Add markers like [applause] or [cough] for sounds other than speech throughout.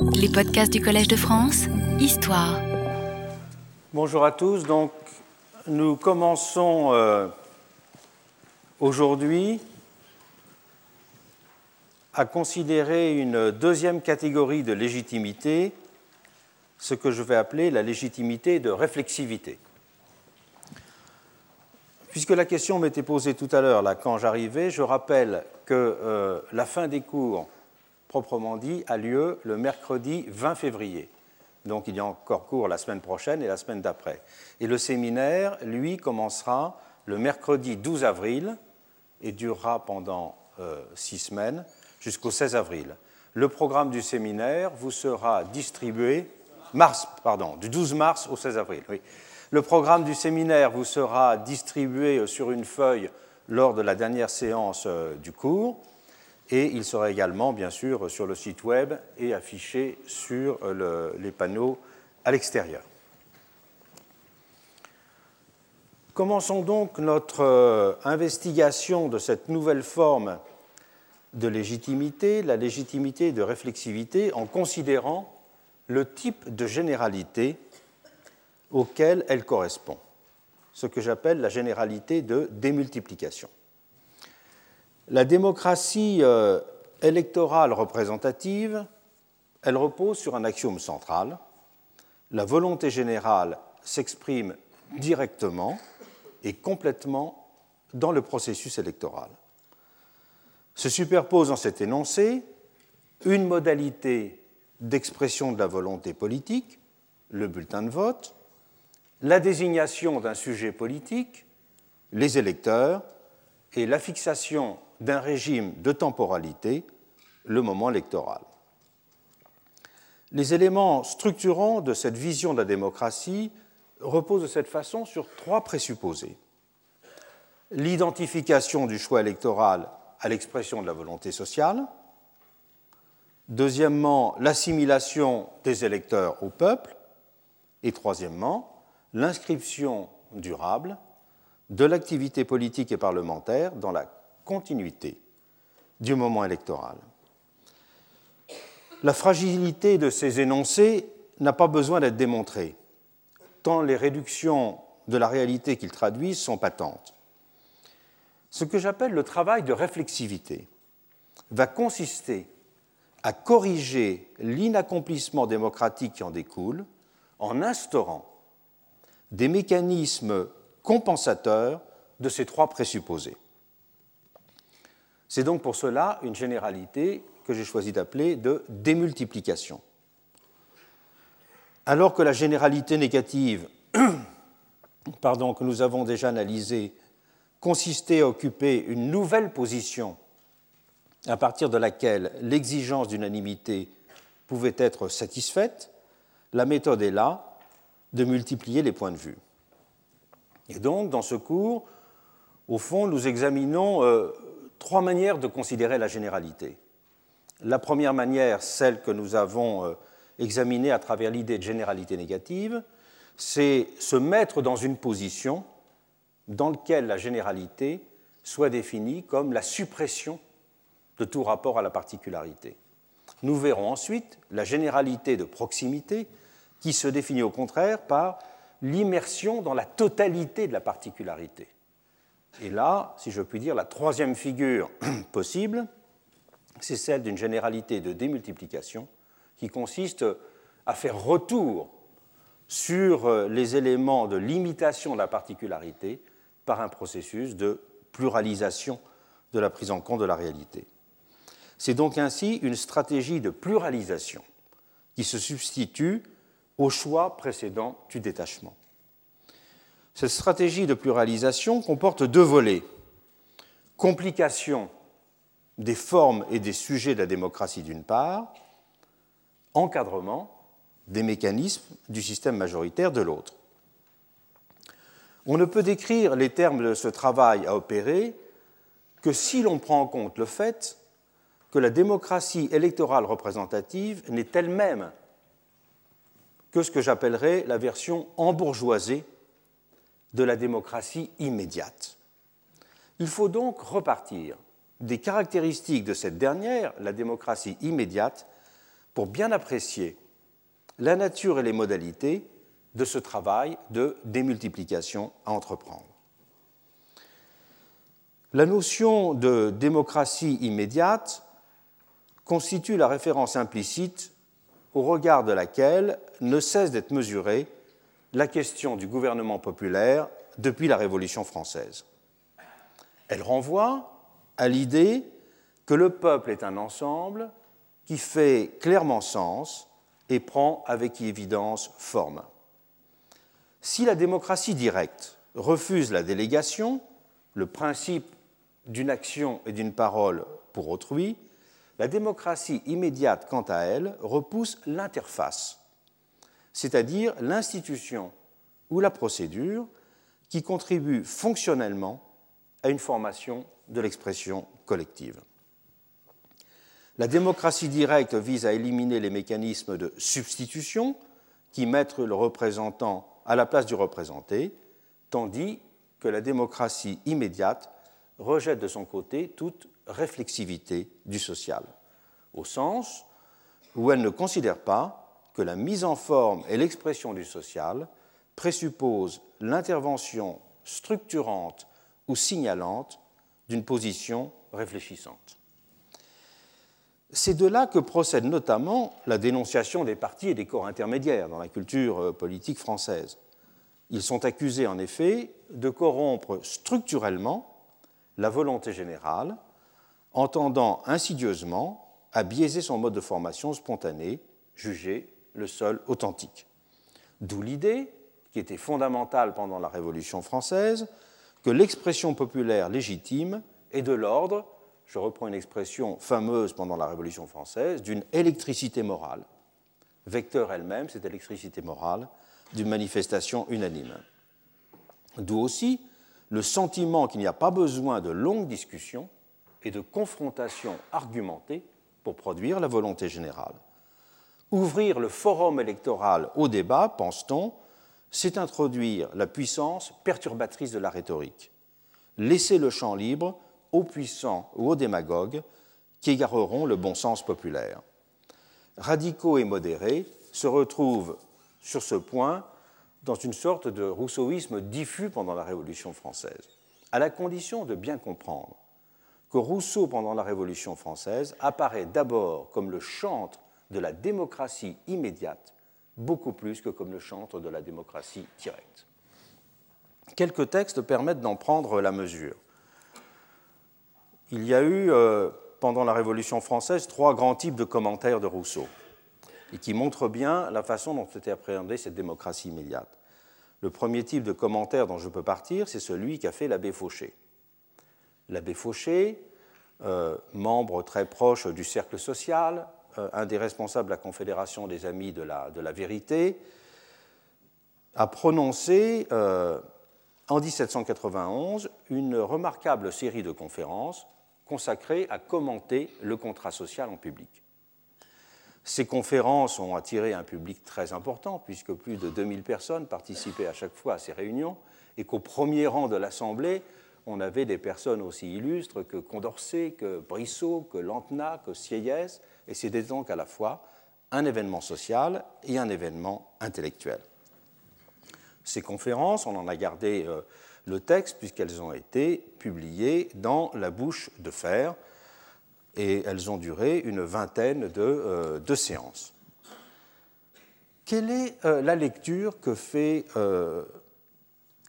Les podcasts du Collège de France, Histoire. Bonjour à tous. Donc, nous commençons euh, aujourd'hui à considérer une deuxième catégorie de légitimité, ce que je vais appeler la légitimité de réflexivité. Puisque la question m'était posée tout à l'heure, là, quand j'arrivais, je rappelle que euh, la fin des cours, proprement dit, a lieu le mercredi 20 février. Donc il y a encore cours la semaine prochaine et la semaine d'après. Et le séminaire, lui, commencera le mercredi 12 avril et durera pendant euh, six semaines jusqu'au 16 avril. Le programme du séminaire vous sera distribué, mars, pardon, du 12 mars au 16 avril. Oui. Le programme du séminaire vous sera distribué sur une feuille lors de la dernière séance euh, du cours et il sera également, bien sûr, sur le site web et affiché sur euh, les panneaux à l'extérieur. Commençons donc notre euh, investigation de cette nouvelle forme de légitimité, la légitimité de réflexivité, en considérant le type de généralité auquel elle correspond, ce que j'appelle la généralité de démultiplication. La démocratie euh, électorale représentative, elle repose sur un axiome central. La volonté générale s'exprime directement et complètement dans le processus électoral. Se superpose dans cet énoncé une modalité d'expression de la volonté politique, le bulletin de vote, la désignation d'un sujet politique, les électeurs, et la fixation d'un régime de temporalité, le moment électoral. Les éléments structurants de cette vision de la démocratie reposent de cette façon sur trois présupposés. L'identification du choix électoral à l'expression de la volonté sociale. Deuxièmement, l'assimilation des électeurs au peuple. Et troisièmement, l'inscription durable de l'activité politique et parlementaire dans la continuité du moment électoral. La fragilité de ces énoncés n'a pas besoin d'être démontrée, tant les réductions de la réalité qu'ils traduisent sont patentes. Ce que j'appelle le travail de réflexivité va consister à corriger l'inaccomplissement démocratique qui en découle en instaurant des mécanismes compensateurs de ces trois présupposés. C'est donc pour cela une généralité que j'ai choisi d'appeler de démultiplication. Alors que la généralité négative [clears throat] pardon, que nous avons déjà analysée consistait à occuper une nouvelle position à partir de laquelle l'exigence d'unanimité pouvait être satisfaite, la méthode est là de multiplier les points de vue. Et donc, dans ce cours, au fond, nous examinons euh, trois manières de considérer la généralité. La première manière, celle que nous avons euh, examinée à travers l'idée de généralité négative, c'est se mettre dans une position dans laquelle la généralité soit définie comme la suppression de tout rapport à la particularité. Nous verrons ensuite la généralité de proximité qui se définit au contraire par l'immersion dans la totalité de la particularité. Et là, si je puis dire, la troisième figure [clears throat] possible, c'est celle d'une généralité de démultiplication qui consiste à faire retour sur euh, les éléments de limitation de la particularité par un processus de pluralisation de la prise en compte de la réalité. C'est donc ainsi une stratégie de pluralisation qui se substitue au choix précédent du détachement. Cette stratégie de pluralisation comporte deux volets. Complication des formes et des sujets de la démocratie d'une part, encadrement des mécanismes du système majoritaire de l'autre. On ne peut décrire les termes de ce travail à opérer que si l'on prend en compte le fait que la démocratie électorale représentative n'est elle-même que ce que j'appellerais la version embourgeoisée de la démocratie immédiate. Il faut donc repartir des caractéristiques de cette dernière, la démocratie immédiate, pour bien apprécier la nature et les modalités de ce travail de démultiplication à entreprendre. La notion de démocratie immédiate constitue la référence implicite au regard de laquelle ne cesse d'être mesurée la question du gouvernement populaire depuis la Révolution française. Elle renvoie à l'idée que le peuple est un ensemble qui fait clairement sens et prend avec évidence forme. Si la démocratie directe refuse la délégation, le principe d'une action et d'une parole pour autrui, la démocratie immédiate, quant à elle, repousse l'interface, c'est-à-dire l'institution ou la procédure qui contribue fonctionnellement à une formation de l'expression collective. La démocratie directe vise à éliminer les mécanismes de substitution qui mettent le représentant à la place du représenté, tandis que la démocratie immédiate rejette de son côté toute réflexivité du social, au sens où elle ne considère pas que la mise en forme et l'expression du social présupposent l'intervention structurante ou signalante d'une position réfléchissante. C'est de là que procède notamment la dénonciation des partis et des corps intermédiaires dans la culture euh, politique française. Ils sont accusés en effet de corrompre structurellement la volonté générale, en tendant insidieusement à biaiser son mode de formation spontané, jugé le seul authentique. D'où l'idée, qui était fondamentale pendant la Révolution française, que l'expression populaire légitime est de l'ordre, je reprends une expression fameuse pendant la Révolution française, d'une électricité morale. Vecteur elle-même, cette électricité morale, d'une manifestation unanime. D'où aussi le sentiment qu'il n'y a pas besoin de longues discussions et de confrontations argumentées pour produire la volonté générale. Ouvrir le forum électoral au débat, pense-t-on, c'est introduire la puissance perturbatrice de la rhétorique. Laisser le champ libre aux puissants ou aux démagogues qui égareront le bon sens populaire. Radicaux et modérés se retrouvent sur ce point dans une sorte de rousseauisme diffus pendant la Révolution française, à la condition de bien comprendre que Rousseau, pendant la Révolution française, apparaît d'abord comme le chantre de la démocratie immédiate, beaucoup plus que comme le chantre de la démocratie directe. Quelques textes permettent d'en prendre la mesure. Il y a eu, euh, pendant la Révolution française, trois grands types de commentaires de Rousseau et qui montre bien la façon dont était appréhendée cette démocratie immédiate. Le premier type de commentaire dont je peux partir, c'est celui qu'a fait l'abbé Fauché. L'abbé Fauché, euh, membre très proche du cercle social, un des responsables de la Confédération des Amis de la, de la Vérité, a prononcé euh, en 1791 une remarquable série de conférences consacrées à commenter le contrat social en public. Ces conférences ont attiré un public très important, puisque plus de 2000 personnes participaient à chaque fois à ces réunions, et qu'au premier rang de l'Assemblée, on avait des personnes aussi illustres que Condorcet, que Brissot, que Lantena, que Sieyès, et c'était donc à la fois un événement social et un événement intellectuel. Ces conférences, on en a gardé euh, le texte puisqu'elles ont été publiées dans La bouche de fer, et elles ont duré une vingtaine de, euh, séances. Quelle est euh, la lecture que fait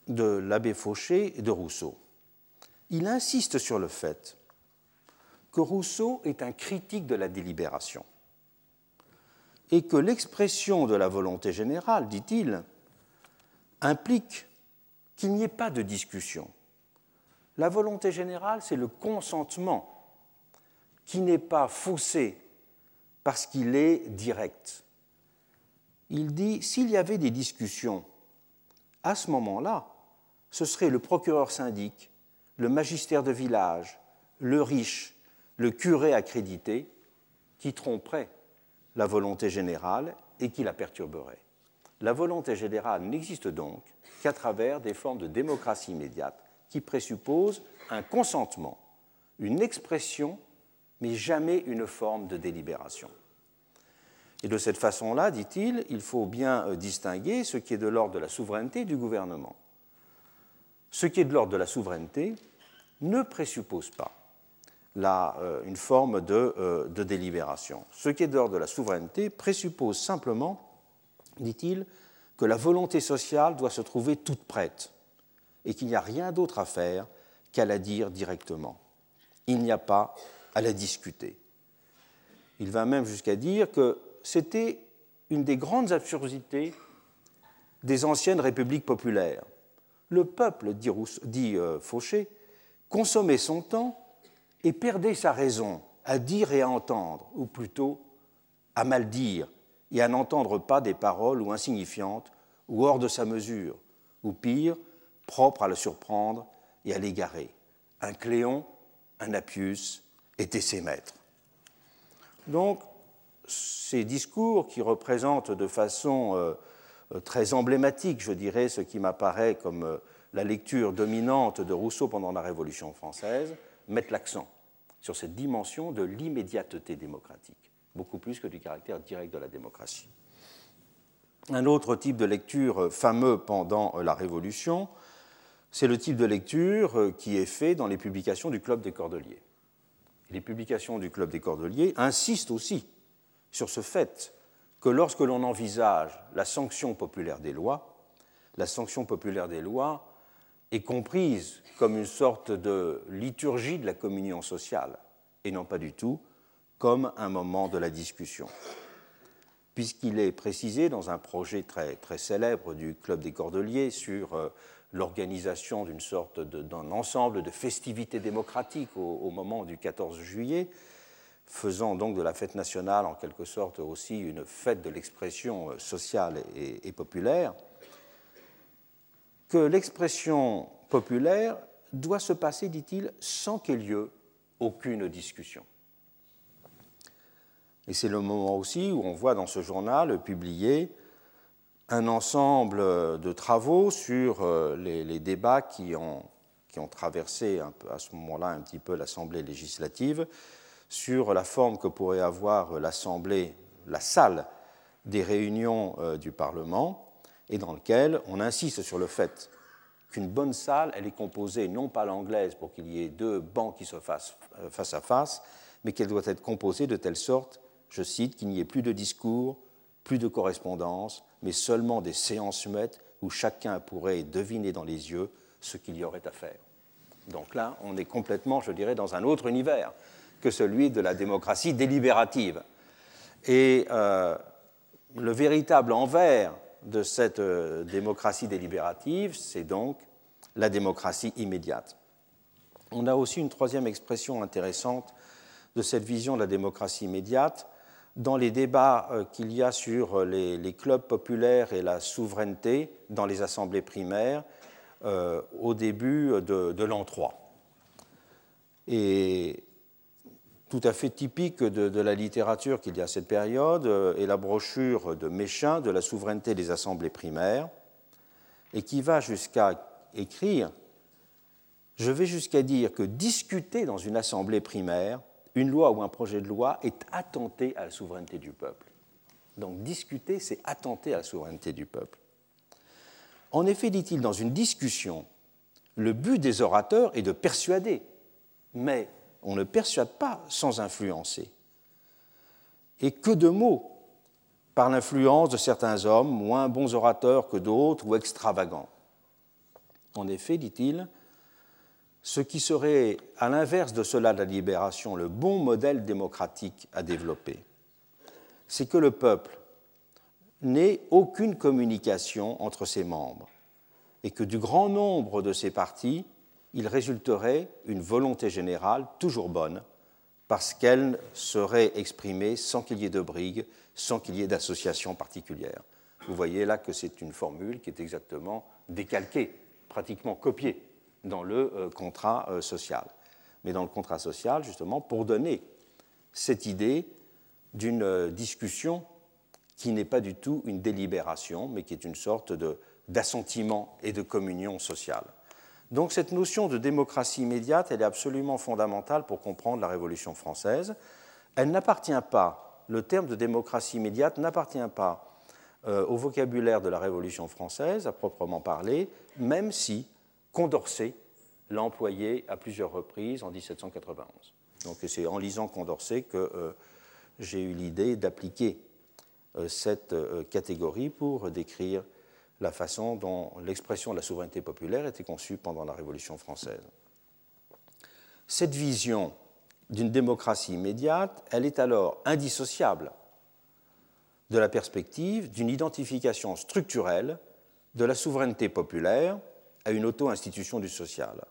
de l'abbé Fauché et de Rousseau? Il insiste sur le fait que Rousseau est un critique de la délibération et que l'expression de la volonté générale, dit-il, implique qu'il n'y ait pas de discussion. La volonté générale, c'est le consentement qui n'est pas faussé parce qu'il est direct. Il dit, s'il y avait des discussions, à ce moment-là, ce serait le procureur syndic, le magistère de village, le riche, le curé accrédité qui tromperait la volonté générale et qui la perturberait. La volonté générale n'existe donc qu'à travers des formes de démocratie immédiate qui présupposent un consentement, une expression mais jamais une forme de délibération. Et de cette façon-là, dit-il, il faut bien euh, distinguer ce qui est de l'ordre de la souveraineté du gouvernement. Ce qui est de l'ordre de la souveraineté ne présuppose pas euh, une forme de, de, délibération. Ce qui est de l'ordre de la souveraineté présuppose simplement, dit-il, que la volonté sociale doit se trouver toute prête et qu'il n'y a rien d'autre à faire qu'à la dire directement. Il n'y a pas à la discuter. Il va même jusqu'à dire que c'était une des grandes absurdités des anciennes républiques populaires. Le peuple, dit, euh, Fauché, consommait son temps et perdait sa raison à dire et à entendre, ou plutôt à mal dire et à n'entendre pas des paroles ou insignifiantes ou hors de sa mesure, ou pire, propres à le surprendre et à l'égarer. Un Cléon, un Appius étaient ses maîtres. Donc, ces discours qui représentent de façon euh, euh, très emblématique, je dirais, ce qui m'apparaît comme euh, la lecture dominante de Rousseau pendant la Révolution française, mettent l'accent sur cette dimension de l'immédiateté démocratique, beaucoup plus que du caractère direct de la démocratie. Un autre type de lecture fameux pendant la Révolution, c'est le type de lecture qui est fait dans les publications du Club des Cordeliers. Les publications du Club des Cordeliers insistent aussi sur ce fait que lorsque l'on envisage la sanction populaire des lois, la sanction populaire des lois est comprise comme une sorte de liturgie de la communion sociale, et non pas du tout comme un moment de la discussion. Puisqu'il est précisé dans un projet très, très célèbre du Club des Cordeliers sur euh, l'organisation d'une sorte d'un ensemble de festivités démocratiques au, moment du 14 juillet, faisant donc de la fête nationale en quelque sorte aussi une fête de l'expression euh, sociale et, populaire, que l'expression populaire doit se passer, dit-il, sans qu'il y aucune discussion. Et c'est le moment aussi où on voit dans ce journal publié un ensemble de travaux sur euh, les, débats qui ont, traversé à ce moment-là un petit peu l'Assemblée législative sur la forme que pourrait avoir l'Assemblée, la salle des réunions euh, du Parlement, et dans lequel on insiste sur le fait qu'une bonne salle, elle est composée non pas l'anglaise pour qu'il y ait deux bancs qui se fassent euh, face à face, mais qu'elle doit être composée de telle sorte, je cite, qu'il n'y ait plus de discours, plus de correspondance, mais seulement des séances muettes où chacun pourrait deviner dans les yeux ce qu'il y aurait à faire. Donc là, on est complètement, je dirais, dans un autre univers que celui de la démocratie délibérative. Et euh, le véritable envers de cette euh, démocratie délibérative, c'est donc la démocratie immédiate. On a aussi une troisième expression intéressante de cette vision de la démocratie immédiate, dans les débats euh, qu'il y a sur euh, les, clubs populaires et la souveraineté dans les assemblées primaires au début de, l'an 3. Et tout à fait typique de, la littérature qu'il y a à cette période est la brochure de Méchin de la souveraineté des assemblées primaires, et qui va jusqu'à écrire Je vais jusqu'à dire que discuter dans une assemblée primaire une loi ou un projet de loi est attenter à la souveraineté du peuple. Donc discuter, c'est attenter à la souveraineté du peuple. En effet, dit-il, dans une discussion, le but des orateurs est de persuader, mais on ne persuade pas sans influencer. Et que de mots par l'influence de certains hommes, moins bons orateurs que d'autres ou extravagants. En effet, dit-il, ce qui serait, à l'inverse de cela la libération, le bon modèle démocratique à développer, c'est que le peuple n'ait aucune communication entre ses membres et que du grand nombre de ses partis, il résulterait une volonté générale toujours bonne parce qu'elle serait exprimée sans qu'il y ait de brigue, sans qu'il y ait d'association particulière. Vous voyez là que c'est une formule qui est exactement décalquée, pratiquement copiée dans le euh, contrat euh, social. Mais dans le contrat social, justement, pour donner cette idée d'une euh, discussion qui n'est pas du tout une délibération, mais qui est une sorte d'assentiment et de communion sociale. Donc cette notion de démocratie immédiate, elle est absolument fondamentale pour comprendre la Révolution française. Elle n'appartient pas le terme de démocratie immédiate n'appartient pas euh, au vocabulaire de la Révolution française à proprement parler, même si Condorcet l'a employé à plusieurs reprises en 1791. Donc c'est en lisant Condorcet que euh, j'ai eu l'idée d'appliquer euh, cette catégorie pour décrire la façon dont l'expression de la souveraineté populaire était conçue pendant la Révolution française. Cette vision d'une démocratie immédiate, elle est alors indissociable de la perspective d'une identification structurelle de la souveraineté populaire à une auto-institution du social.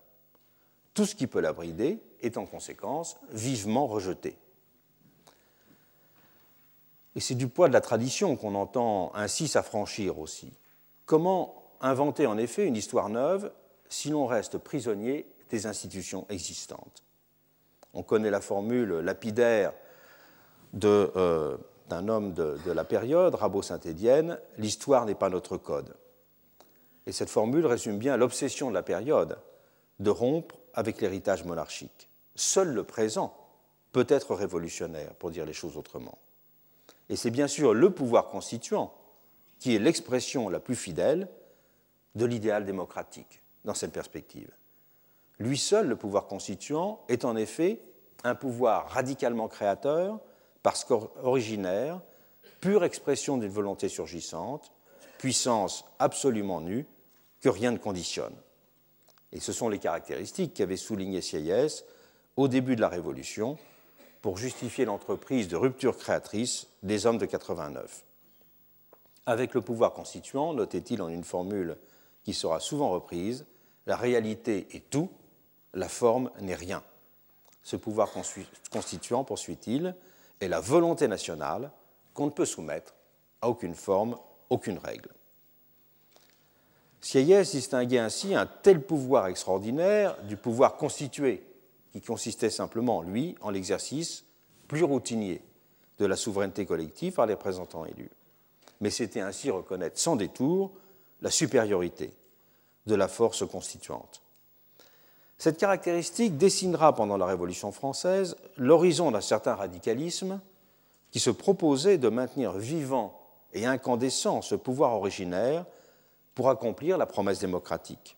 Tout ce qui peut la brider est en conséquence vivement rejeté. Et c'est du poids de la tradition qu'on entend ainsi s'affranchir aussi. Comment inventer en effet une histoire neuve si l'on reste prisonnier des institutions existantes? On connaît la formule lapidaire euh, d'un homme de, la période, Rabot Saint-Étienne, l'histoire n'est pas notre code. Et cette formule résume bien l'obsession de la période de rompre avec l'héritage monarchique. Seul le présent peut être révolutionnaire, pour dire les choses autrement. Et c'est bien sûr le pouvoir constituant qui est l'expression la plus fidèle de l'idéal démocratique dans cette perspective. Lui seul, le pouvoir constituant, est en effet un pouvoir radicalement créateur parce qu'originaire, pure expression d'une volonté surgissante, puissance absolument nue, que rien ne conditionne. Et ce sont les caractéristiques qu'avait souligné Sieyès au début de la Révolution pour justifier l'entreprise de rupture créatrice des hommes de 89. Avec le pouvoir constituant, notait-il en une formule qui sera souvent reprise, la réalité est tout, la forme n'est rien. Ce pouvoir constituant, poursuit-il, et la volonté nationale qu'on ne peut soumettre à aucune forme, aucune règle. Sieyès distinguait ainsi un tel pouvoir extraordinaire du pouvoir constitué, qui consistait simplement, lui, en l'exercice plus routinier de la souveraineté collective par les représentants élus. Mais c'était ainsi reconnaître sans détour la supériorité de la force constituante. Cette caractéristique dessinera pendant la Révolution française l'horizon d'un certain radicalisme qui se proposait de maintenir vivant et incandescent ce pouvoir originaire pour accomplir la promesse démocratique.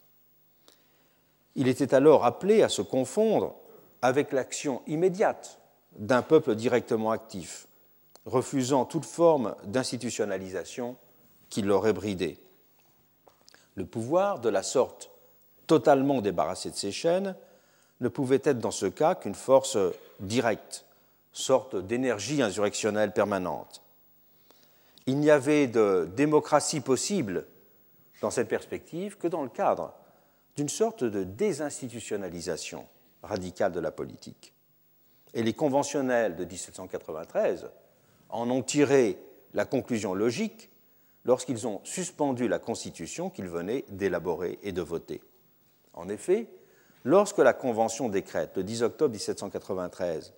Il était alors appelé à se confondre avec l'action immédiate d'un peuple directement actif, refusant toute forme d'institutionnalisation qui l'aurait bridé. Le pouvoir, de la sorte totalement débarrassé de ses chaînes, ne pouvait être dans ce cas qu'une force directe, sorte d'énergie insurrectionnelle permanente. Il n'y avait de démocratie possible dans cette perspective que dans le cadre d'une sorte de désinstitutionnalisation radicale de la politique. Et les conventionnels de 1793 en ont tiré la conclusion logique lorsqu'ils ont suspendu la Constitution qu'ils venaient d'élaborer et de voter. En effet, lorsque la Convention décrète le 10 octobre 1793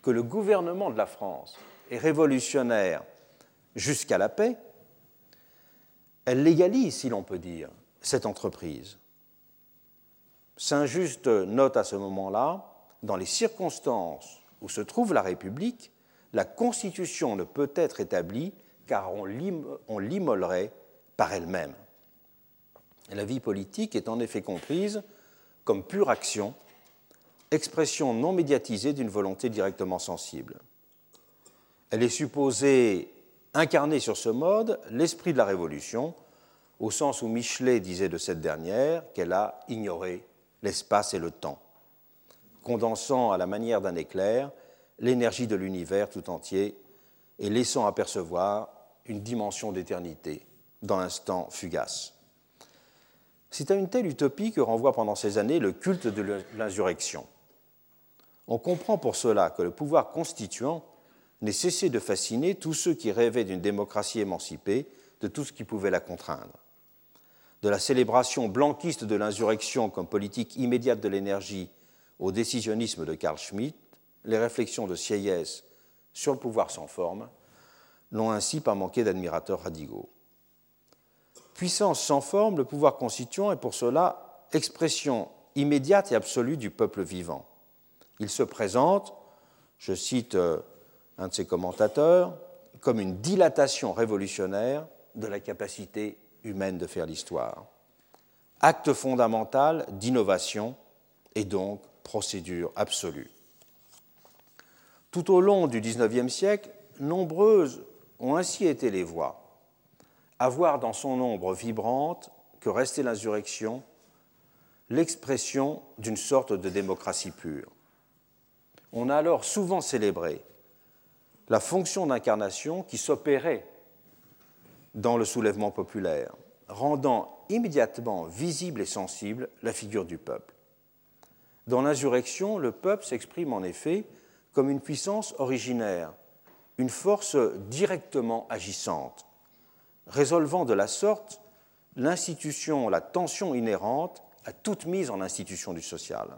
que le gouvernement de la France est révolutionnaire jusqu'à la paix, elle légalise, si l'on peut dire, cette entreprise. Saint-Just note à ce moment-là, dans les circonstances où se trouve la République, la Constitution ne peut être établie car on l'immolerait par elle-même. La vie politique est en effet comprise comme pure action, expression non médiatisée d'une volonté directement sensible. Elle est supposée incarner sur ce mode l'esprit de la Révolution, au sens où Michelet disait de cette dernière qu'elle a ignoré l'espace et le temps, condensant à la manière d'un éclair l'énergie de l'univers tout entier et laissant apercevoir une dimension d'éternité dans l'instant fugace. C'est à une telle utopie que renvoie pendant ces années le culte de l'insurrection. On comprend pour cela que le pouvoir constituant n'ait cessé de fasciner tous ceux qui rêvaient d'une démocratie émancipée de tout ce qui pouvait la contraindre. De la célébration blanquiste de l'insurrection comme politique immédiate de l'énergie au décisionnisme de Carl Schmitt, les réflexions de Sieyès sur le pouvoir sans forme n'ont ainsi pas manqué d'admirateurs radicaux puissance sans forme, le pouvoir constituant est pour cela expression immédiate et absolue du peuple vivant. Il se présente, je cite euh, un de ses commentateurs, comme une dilatation révolutionnaire de la capacité humaine de faire l'histoire. Acte fondamental d'innovation et donc procédure absolue. Tout au long du XIXe siècle, nombreuses ont ainsi été les voix à voir dans son ombre vibrante que restait l'insurrection l'expression d'une sorte de démocratie pure. On a alors souvent célébré la fonction d'incarnation qui s'opérait dans le soulèvement populaire, rendant immédiatement visible et sensible la figure du peuple. Dans l'insurrection, le peuple s'exprime en effet comme une puissance originaire, une force directement agissante, résolvant de la sorte l'institution, la tension inhérente à toute mise en institution du social.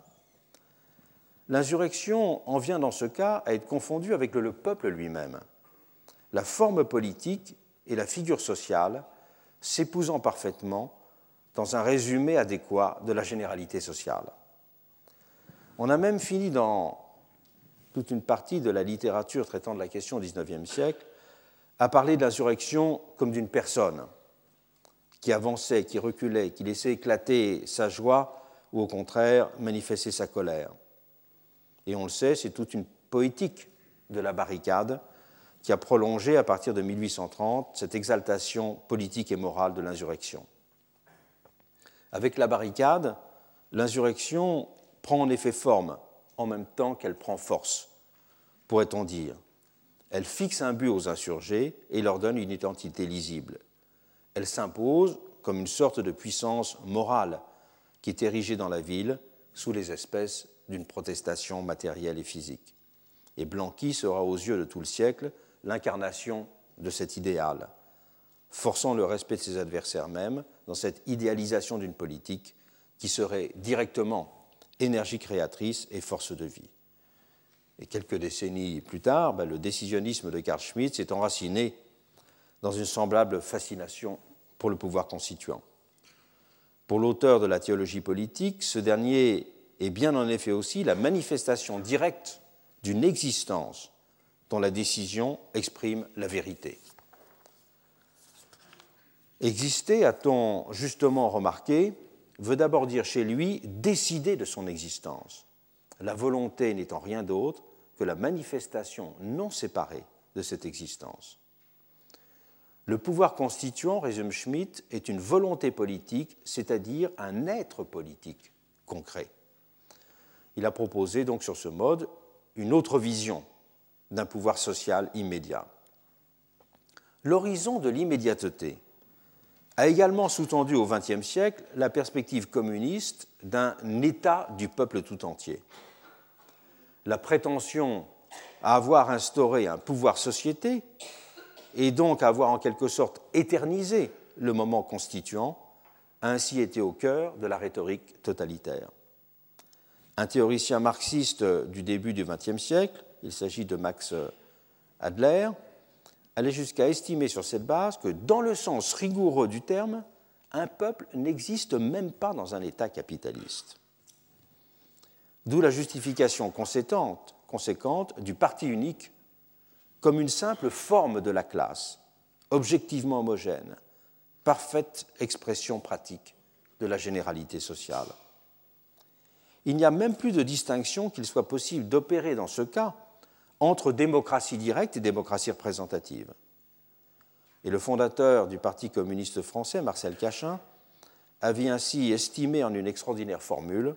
L'insurrection en vient dans ce cas à être confondue avec le peuple lui-même, la forme politique et la figure sociale s'épousant parfaitement dans un résumé adéquat de la généralité sociale. On a même fini dans toute une partie de la littérature traitant de la question au XIXe siècle à parler de l'insurrection comme d'une personne qui avançait, qui reculait, qui laissait éclater sa joie ou au contraire manifester sa colère. Et on le sait, c'est toute une poétique de la barricade qui a prolongé à partir de 1830 cette exaltation politique et morale de l'insurrection. Avec la barricade, l'insurrection prend en effet forme en même temps qu'elle prend force, pourrait-on dire. Elle fixe un but aux insurgés et leur donne une identité lisible. Elle s'impose comme une sorte de puissance morale qui est érigée dans la ville sous les espèces d'une protestation matérielle et physique. Et Blanqui sera aux yeux de tout le siècle l'incarnation de cet idéal, forçant le respect de ses adversaires même dans cette idéalisation d'une politique qui serait directement énergie créatrice et force de vie. Et quelques décennies plus tard, ben, le décisionnisme de Carl Schmitt s'est enraciné dans une semblable fascination pour le pouvoir constituant. Pour l'auteur de la théologie politique, ce dernier est bien en effet aussi la manifestation directe d'une existence dont la décision exprime la vérité. Exister, a-t-on justement remarqué, veut d'abord dire chez lui décider de son existence, la volonté n'étant rien d'autre que la manifestation non séparée de cette existence. Le pouvoir constituant, résume Schmitt, est une volonté politique, c'est-à-dire un être politique concret. Il a proposé donc sur ce mode une autre vision d'un pouvoir social immédiat. L'horizon de l'immédiateté a également sous-tendu au XXe siècle la perspective communiste d'un État du peuple tout entier. La prétention à avoir instauré un pouvoir société et donc à avoir en quelque sorte éternisé le moment constituant a ainsi été au cœur de la rhétorique totalitaire. Un théoricien marxiste du début du XXe siècle, il s'agit de Max Adler, allait jusqu'à estimer sur cette base que, dans le sens rigoureux du terme, un peuple n'existe même pas dans un État capitaliste. D'où la justification conséquente, conséquente du parti unique comme une simple forme de la classe, objectivement homogène, parfaite expression pratique de la généralité sociale. Il n'y a même plus de distinction qu'il soit possible d'opérer dans ce cas entre démocratie directe et démocratie représentative. Et le fondateur du Parti communiste français, Marcel Cachin, avait ainsi estimé en une extraordinaire formule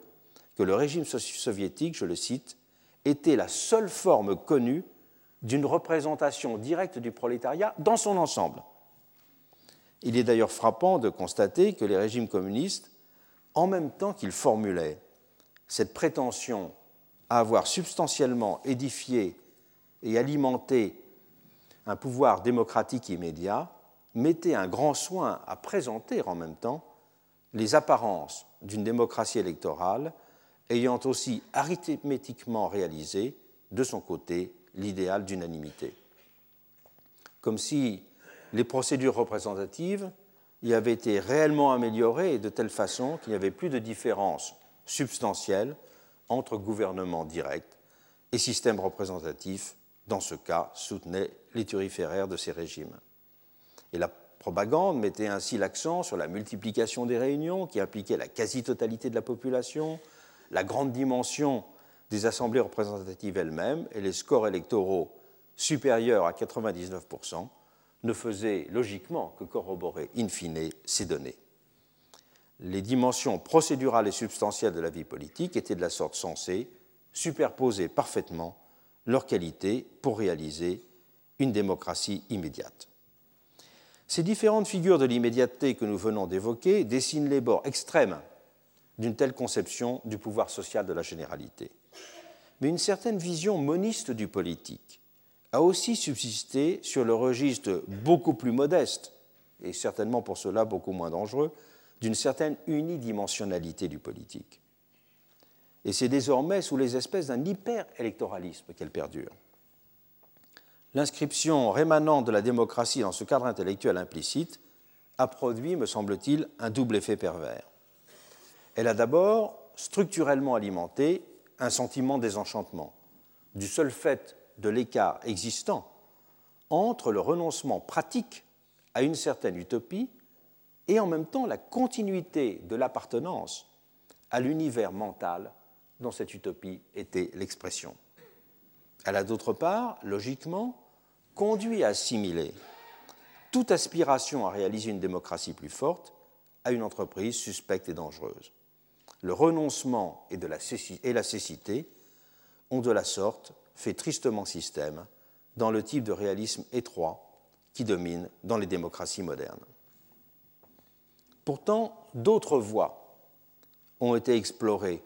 que le régime soviétique, je le cite, était la seule forme connue d'une représentation directe du prolétariat dans son ensemble. Il est d'ailleurs frappant de constater que les régimes communistes, en même temps qu'ils formulaient cette prétention à avoir substantiellement édifié et alimenter un pouvoir démocratique immédiat, mettait un grand soin à présenter en même temps les apparences d'une démocratie électorale ayant aussi arithmétiquement réalisé de son côté l'idéal d'unanimité. Comme si les procédures représentatives y avaient été réellement améliorées de telle façon qu'il n'y avait plus de différence substantielle entre gouvernement direct et système représentatif dans ce cas, soutenait les turiféraires de ces régimes. Et la propagande mettait ainsi l'accent sur la multiplication des réunions qui impliquaient la quasi-totalité de la population, la grande dimension des assemblées représentatives elles-mêmes et les scores électoraux supérieurs à 99% ne faisaient logiquement que corroborer in fine ces données. Les dimensions procédurales et substantielles de la vie politique étaient de la sorte censées superposer parfaitement leur qualité pour réaliser une démocratie immédiate. Ces différentes figures de l'immédiateté que nous venons d'évoquer dessinent les bords extrêmes d'une telle conception du pouvoir social de la généralité. Mais une certaine vision moniste du politique a aussi subsisté sur le registre beaucoup plus modeste, et certainement pour cela beaucoup moins dangereux, d'une certaine unidimensionnalité du politique. Et c'est désormais sous les espèces d'un hyper-électoralisme qu'elle perdure. L'inscription rémanente de la démocratie dans ce cadre intellectuel implicite a produit, me semble-t-il, un double effet pervers. Elle a d'abord structurellement alimenté un sentiment désenchantement, du seul fait de l'écart existant entre le renoncement pratique à une certaine utopie et en même temps la continuité de l'appartenance à l'univers mental dont cette utopie était l'expression. Elle a d'autre part, logiquement, conduit à assimiler toute aspiration à réaliser une démocratie plus forte à une entreprise suspecte et dangereuse. Le renoncement et, la, et la cécité ont de la sorte fait tristement système dans le type de réalisme étroit qui domine dans les démocraties modernes. Pourtant, d'autres voies ont été explorées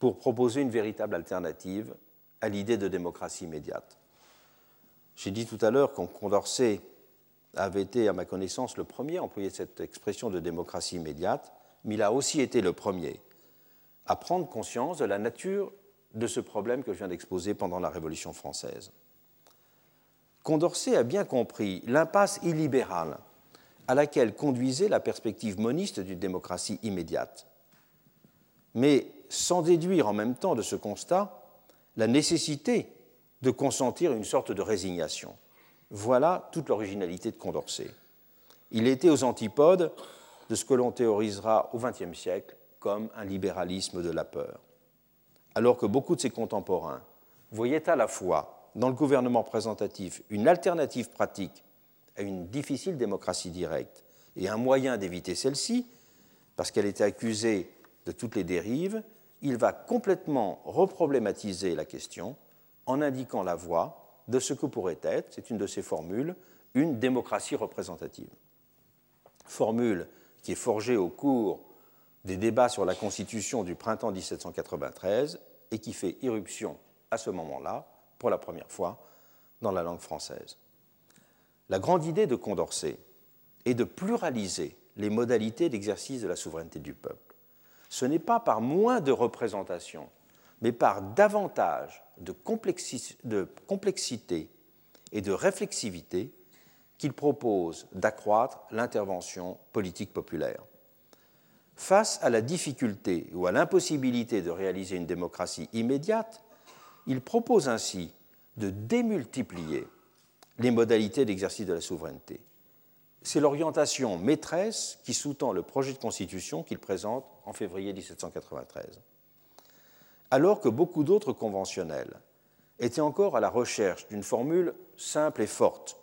pour proposer une véritable alternative à l'idée de démocratie immédiate. J'ai dit tout à l'heure qu'en Condorcet avait été, à ma connaissance, le premier à employer cette expression de démocratie immédiate, mais il a aussi été le premier à prendre conscience de la nature de ce problème que je viens d'exposer pendant la Révolution française. Condorcet a bien compris l'impasse illibérale à laquelle conduisait la perspective moniste d'une démocratie immédiate, mais sans déduire en même temps de ce constat la nécessité de consentir une sorte de résignation. Voilà toute l'originalité de Condorcet. Il était aux antipodes de ce que l'on théorisera au XXe siècle comme un libéralisme de la peur. Alors que beaucoup de ses contemporains voyaient à la fois dans le gouvernement représentatif une alternative pratique à une difficile démocratie directe et un moyen d'éviter celle-ci, parce qu'elle était accusée de toutes les dérives, il va complètement reproblématiser la question en indiquant la voie de ce que pourrait être, c'est une de ses formules, une démocratie représentative. Formule qui est forgée au cours des débats sur la Constitution du printemps 1793 et qui fait irruption à ce moment-là, pour la première fois, dans la langue française. La grande idée de Condorcet est de pluraliser les modalités d'exercice de la souveraineté du peuple. Ce n'est pas par moins de représentation mais par davantage de, complexité et de réflexivité qu'il propose d'accroître l'intervention politique populaire. Face à la difficulté ou à l'impossibilité de réaliser une démocratie immédiate, il propose ainsi de démultiplier les modalités d'exercice de la souveraineté. C'est l'orientation maîtresse qui sous-tend le projet de constitution qu'il présente en février 1793 alors que beaucoup d'autres conventionnels étaient encore à la recherche d'une formule simple et forte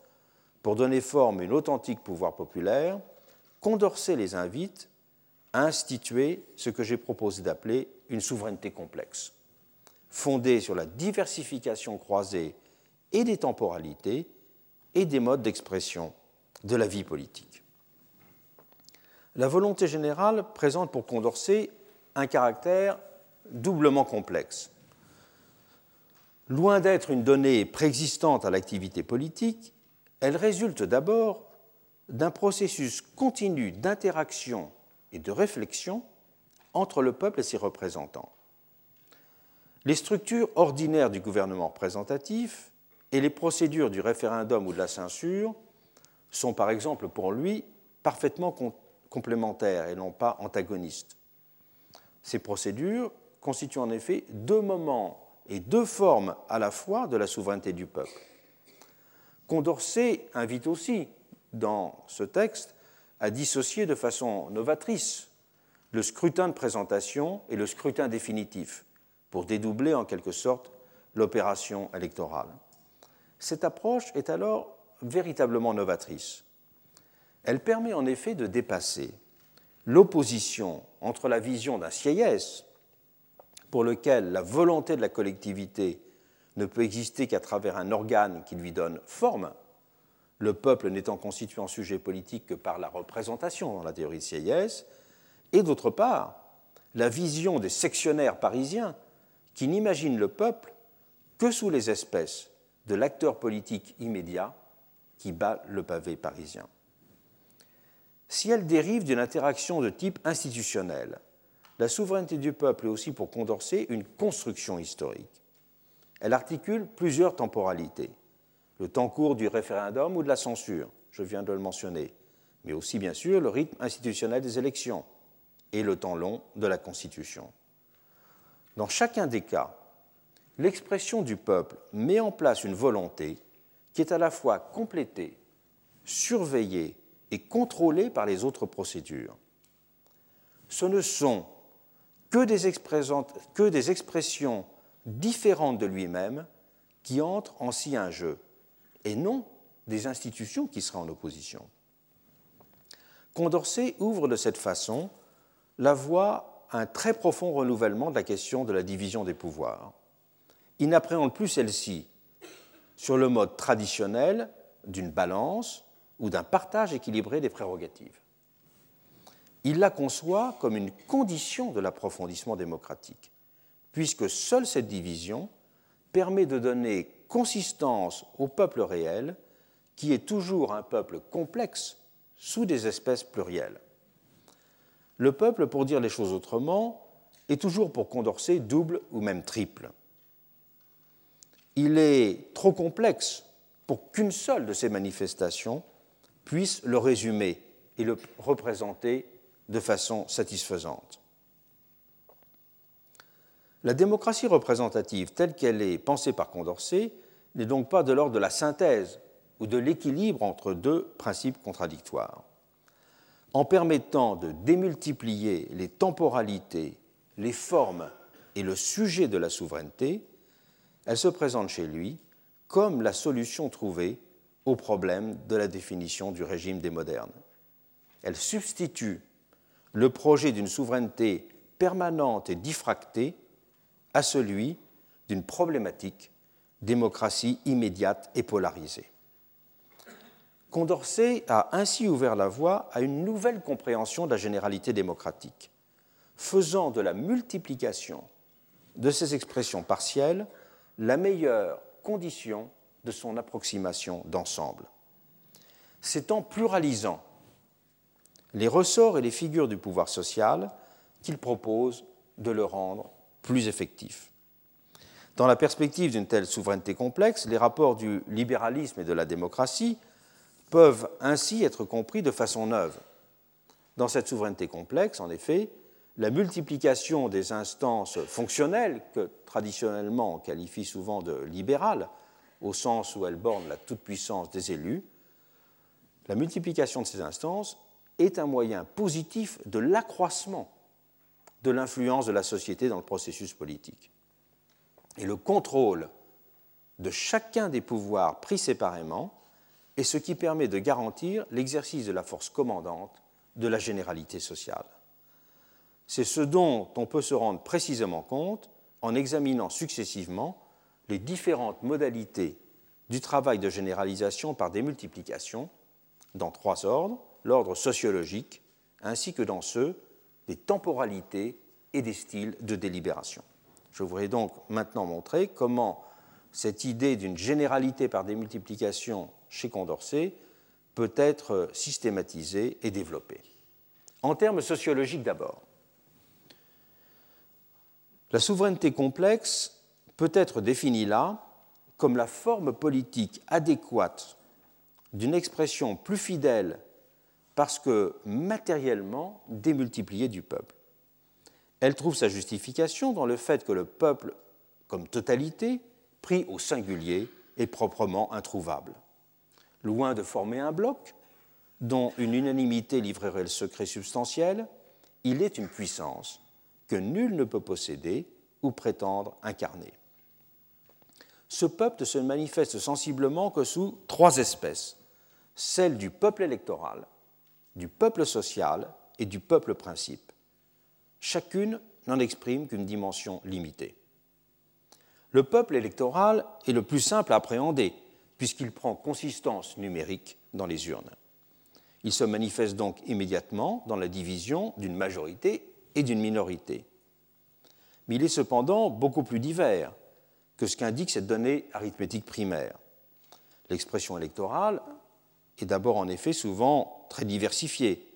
pour donner forme à un authentique pouvoir populaire, Condorcet les invite à instituer ce que j'ai proposé d'appeler une souveraineté complexe, fondée sur la diversification croisée et des temporalités et des modes d'expression de la vie politique. La volonté générale présente pour Condorcet un caractère doublement complexe. Loin d'être une donnée préexistante à l'activité politique, elle résulte d'abord d'un processus continu d'interaction et de réflexion entre le peuple et ses représentants. Les structures ordinaires du gouvernement représentatif et les procédures du référendum ou de la censure sont par exemple pour lui parfaitement complémentaires et non pas antagonistes. Ces procédures constituent en effet deux moments et deux formes à la fois de la souveraineté du peuple. Condorcet invite aussi, dans ce texte, à dissocier de façon novatrice le scrutin de présentation et le scrutin définitif, pour dédoubler en quelque sorte l'opération électorale. Cette approche est alors véritablement novatrice. Elle permet en effet de dépasser l'opposition entre la vision d'un sieyès, pour lequel la volonté de la collectivité ne peut exister qu'à travers un organe qui lui donne forme, le peuple n'étant constitué en sujet politique que par la représentation dans la théorie de Sieyès, et d'autre part, la vision des sectionnaires parisiens qui n'imaginent le peuple que sous les espèces de l'acteur politique immédiat qui bat le pavé parisien. Si elle dérive d'une interaction de type institutionnel, la souveraineté du peuple est aussi pour Condorcet une construction historique. Elle articule plusieurs temporalités. Le temps court du référendum ou de la censure, je viens de le mentionner, mais aussi bien sûr le rythme institutionnel des élections et le temps long de la Constitution. Dans chacun des cas, l'expression du peuple met en place une volonté qui est à la fois complétée, surveillée et contrôlée par les autres procédures. Ce ne sont que des, expressions différentes de lui-même qui entrent en si un jeu, et non des institutions qui seraient en opposition. Condorcet ouvre de cette façon la voie à un très profond renouvellement de la question de la division des pouvoirs. Il n'appréhende plus celle-ci sur le mode traditionnel d'une balance ou d'un partage équilibré des prérogatives il la conçoit comme une condition de l'approfondissement démocratique, puisque seule cette division permet de donner consistance au peuple réel, qui est toujours un peuple complexe sous des espèces plurielles. Le peuple, pour dire les choses autrement, est toujours pour Condorcet double ou même triple. Il est trop complexe pour qu'une seule de ces manifestations puisse le résumer et le représenter de façon satisfaisante. La démocratie représentative telle qu'elle est pensée par Condorcet n'est donc pas de l'ordre de la synthèse ou de l'équilibre entre deux principes contradictoires. En permettant de démultiplier les temporalités, les formes et le sujet de la souveraineté, elle se présente chez lui comme la solution trouvée au problème de la définition du régime des modernes. Elle substitue le projet d'une souveraineté permanente et diffractée à celui d'une problématique démocratie immédiate et polarisée. Condorcet a ainsi ouvert la voie à une nouvelle compréhension de la généralité démocratique, faisant de la multiplication de ces expressions partielles la meilleure condition de son approximation d'ensemble. C'est en pluralisant les ressorts et les figures du pouvoir social qu'il propose de le rendre plus effectif. Dans la perspective d'une telle souveraineté complexe, les rapports du libéralisme et de la démocratie peuvent ainsi être compris de façon neuve. Dans cette souveraineté complexe, en effet, la multiplication des instances fonctionnelles, que traditionnellement on qualifie souvent de libérales, au sens où elles bornent la toute-puissance des élus, la multiplication de ces instances est un moyen positif de l'accroissement de l'influence de la société dans le processus politique. Et le contrôle de chacun des pouvoirs pris séparément est ce qui permet de garantir l'exercice de la force commandante de la généralité sociale. C'est ce dont on peut se rendre précisément compte en examinant successivement les différentes modalités du travail de généralisation par démultiplication dans trois ordres, l'ordre sociologique, ainsi que dans ceux des temporalités et des styles de délibération. Je voudrais donc maintenant montrer comment cette idée d'une généralité par démultiplication chez Condorcet peut être systématisée et développée. En termes sociologiques d'abord, la souveraineté complexe peut être définie là comme la forme politique adéquate d'une expression plus fidèle parce que matériellement démultipliée du peuple. Elle trouve sa justification dans le fait que le peuple comme totalité, pris au singulier et proprement introuvable. Loin de former un bloc dont une unanimité livrerait le secret substantiel, il est une puissance que nul ne peut posséder ou prétendre incarner. Ce peuple se manifeste sensiblement que sous trois espèces, celle du peuple électoral, du peuple social et du peuple principe. Chacune n'en exprime qu'une dimension limitée. Le peuple électoral est le plus simple à appréhender, puisqu'il prend consistance numérique dans les urnes. Il se manifeste donc immédiatement dans la division d'une majorité et d'une minorité. Mais il est cependant beaucoup plus divers que ce qu'indique cette donnée arithmétique primaire. L'expression électorale est d'abord en effet souvent très diversifiée,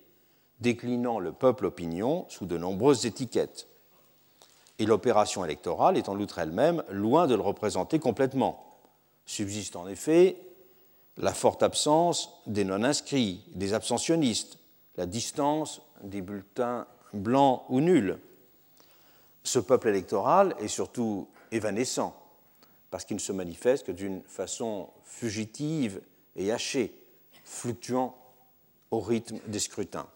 déclinant le peuple opinion sous de nombreuses étiquettes. Et l'opération électorale est en outre elle-même loin de le représenter complètement. Subsiste en effet la forte absence des non-inscrits, des abstentionnistes, la distance des bulletins blancs ou nuls. Ce peuple électoral est surtout évanescent, parce qu'il ne se manifeste que d'une façon fugitive et hachée, fluctuant au rythme des scrutins.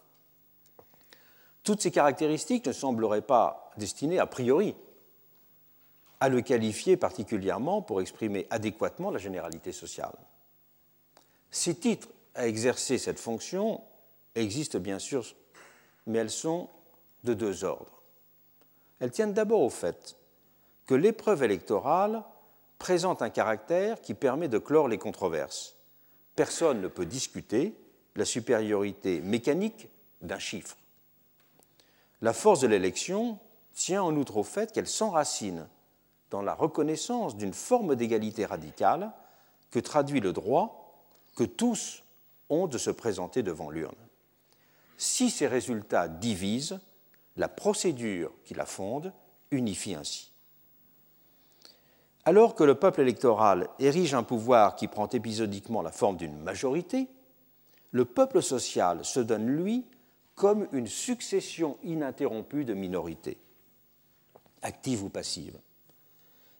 Toutes ces caractéristiques ne sembleraient pas destinées a priori à le qualifier particulièrement pour exprimer adéquatement la généralité sociale. Ces titres à exercer cette fonction existent bien sûr, mais elles sont de deux ordres. Elles tiennent d'abord au fait que l'épreuve électorale présente un caractère qui permet de clore les controverses. Personne ne peut discuter la supériorité mécanique d'un chiffre. La force de l'élection tient en outre au fait qu'elle s'enracine dans la reconnaissance d'une forme d'égalité radicale que traduit le droit que tous ont de se présenter devant l'urne. Si ces résultats divisent, la procédure qui la fonde unifie ainsi. Alors que le peuple électoral érige un pouvoir qui prend épisodiquement la forme d'une majorité, le peuple social se donne, lui, comme une succession ininterrompue de minorités, actives ou passives.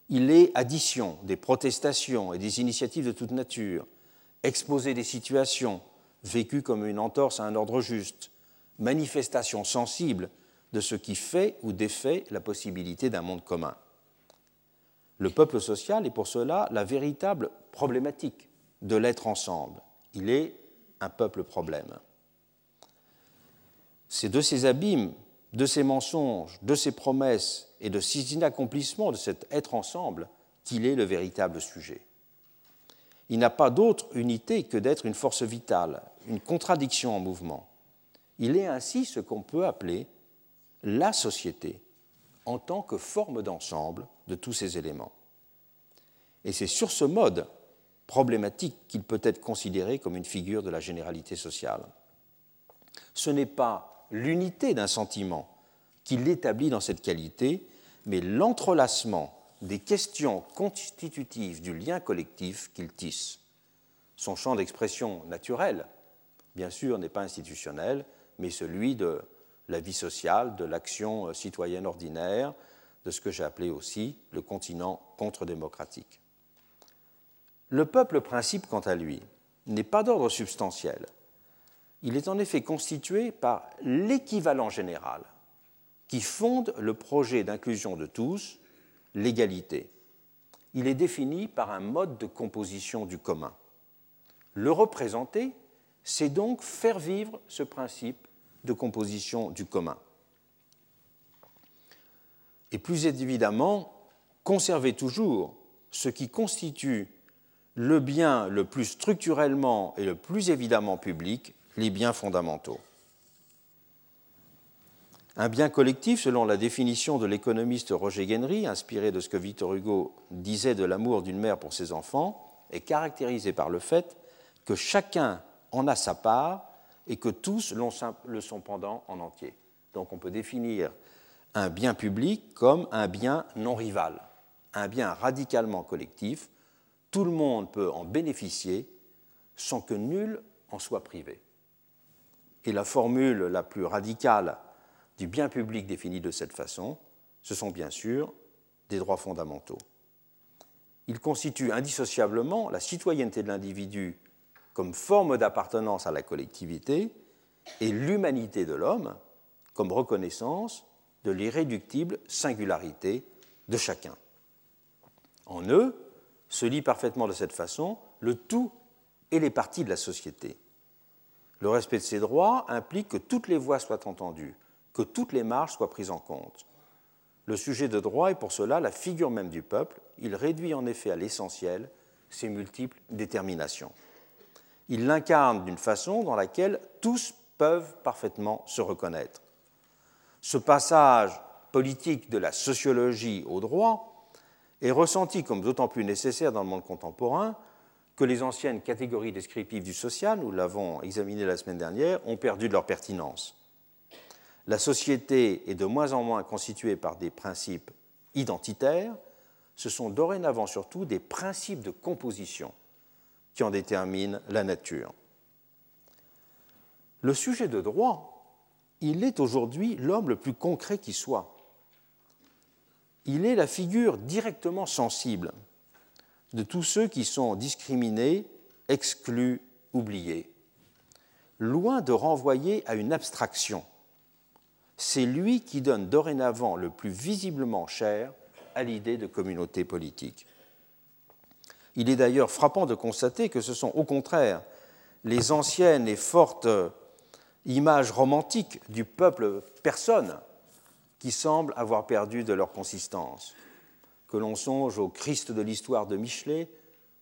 Il est addition des protestations et des initiatives de toute nature, exposé des situations vécues comme une entorse à un ordre juste, manifestation sensible de ce qui fait ou défait la possibilité d'un monde commun. Le peuple social est pour cela la véritable problématique de l'être ensemble. Il est un peuple problème. C'est de ces abîmes, de ces mensonges, de ces promesses et de ces inaccomplissements de cet être ensemble qu'il est le véritable sujet. Il n'a pas d'autre unité que d'être une force vitale, une contradiction en mouvement. Il est ainsi ce qu'on peut appeler la société en tant que forme d'ensemble de tous ces éléments. Et c'est sur ce mode problématique qu'il peut être considéré comme une figure de la généralité sociale. Ce n'est pas l'unité d'un sentiment qui l'établit dans cette qualité, mais l'entrelacement des questions constitutives du lien collectif qu'il tisse. Son champ d'expression naturel, bien sûr, n'est pas institutionnel, mais celui de la vie sociale, de l'action citoyenne ordinaire, de ce que j'ai appelé aussi le continent contre-démocratique. Le peuple principe, quant à lui, n'est pas d'ordre substantiel, il est en effet constitué par l'équivalent général qui fonde le projet d'inclusion de tous, l'égalité. Il est défini par un mode de composition du commun. Le représenter, c'est donc faire vivre ce principe de composition du commun. Et plus évidemment, conserver toujours ce qui constitue le bien le plus structurellement et le plus évidemment public, les biens fondamentaux. Un bien collectif, selon la définition de l'économiste Roger Guenry, inspiré de ce que Victor Hugo disait de l'amour d'une mère pour ses enfants, est caractérisé par le fait que chacun en a sa part et que tous le sont pendant en entier. Donc on peut définir un bien public comme un bien non rival, un bien radicalement collectif. Tout le monde peut en bénéficier sans que nul en soit privé. Et la formule la plus radicale du bien public défini de cette façon, ce sont bien sûr des droits fondamentaux. Il constitue indissociablement la citoyenneté de l'individu comme forme d'appartenance à la collectivité et l'humanité de l'homme comme reconnaissance de l'irréductible singularité de chacun. En eux se lie parfaitement de cette façon le tout et les parties de la société. Le respect de ces droits implique que toutes les voix soient entendues, que toutes les marges soient prises en compte. Le sujet de droit est pour cela la figure même du peuple, il réduit en effet à l'essentiel ses multiples déterminations. Il l'incarne d'une façon dans laquelle tous peuvent parfaitement se reconnaître. Ce passage politique de la sociologie au droit est ressenti comme d'autant plus nécessaire dans le monde contemporain que les anciennes catégories descriptives du social, nous l'avons examiné la semaine dernière, ont perdu de leur pertinence. La société est de moins en moins constituée par des principes identitaires, ce sont dorénavant surtout des principes de composition qui en déterminent la nature. Le sujet de droit, il est aujourd'hui l'homme le plus concret qui soit. Il est la figure directement sensible de tous ceux qui sont discriminés, exclus, oubliés. Loin de renvoyer à une abstraction, c'est lui qui donne dorénavant le plus visiblement cher à l'idée de communauté politique. Il est d'ailleurs frappant de constater que ce sont au contraire les anciennes et fortes images romantiques du peuple personne qui semblent avoir perdu de leur consistance que l'on songe au Christ de l'histoire de Michelet,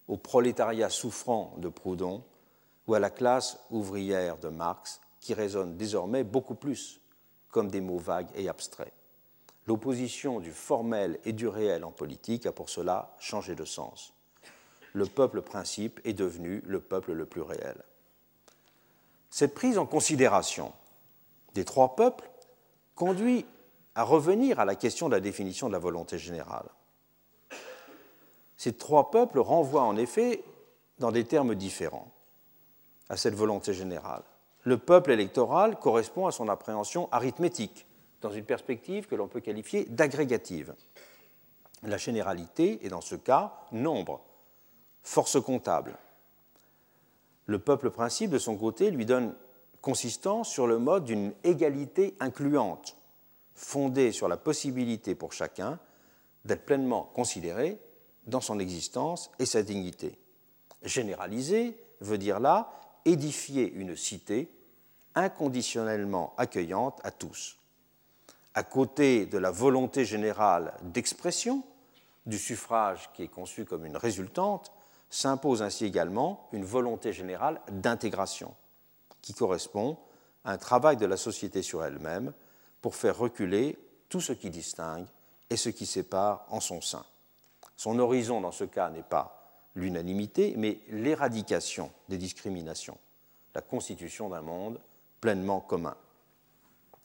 au prolétariat souffrant de Proudhon ou à la classe ouvrière de Marx, qui résonnent désormais beaucoup plus comme des mots vagues et abstraits. L'opposition du formel et du réel en politique a pour cela changé de sens. Le peuple principe est devenu le peuple le plus réel. Cette prise en considération des trois peuples conduit à revenir à la question de la définition de la volonté générale. Ces trois peuples renvoient en effet, dans des termes différents, à cette volonté générale. Le peuple électoral correspond à son appréhension arithmétique, dans une perspective que l'on peut qualifier d'agrégative. La généralité est dans ce cas nombre, force comptable. Le peuple principe, de son côté, lui donne consistance sur le mode d'une égalité incluante, fondée sur la possibilité pour chacun d'être pleinement considéré dans son existence et sa dignité. Généraliser veut dire là édifier une cité inconditionnellement accueillante à tous. À côté de la volonté générale d'expression, du suffrage qui est conçu comme une résultante, s'impose ainsi également une volonté générale d'intégration, qui correspond à un travail de la société sur elle-même pour faire reculer tout ce qui distingue et ce qui sépare en son sein. Son horizon, dans ce cas, n'est pas l'unanimité, mais l'éradication des discriminations, la constitution d'un monde pleinement commun.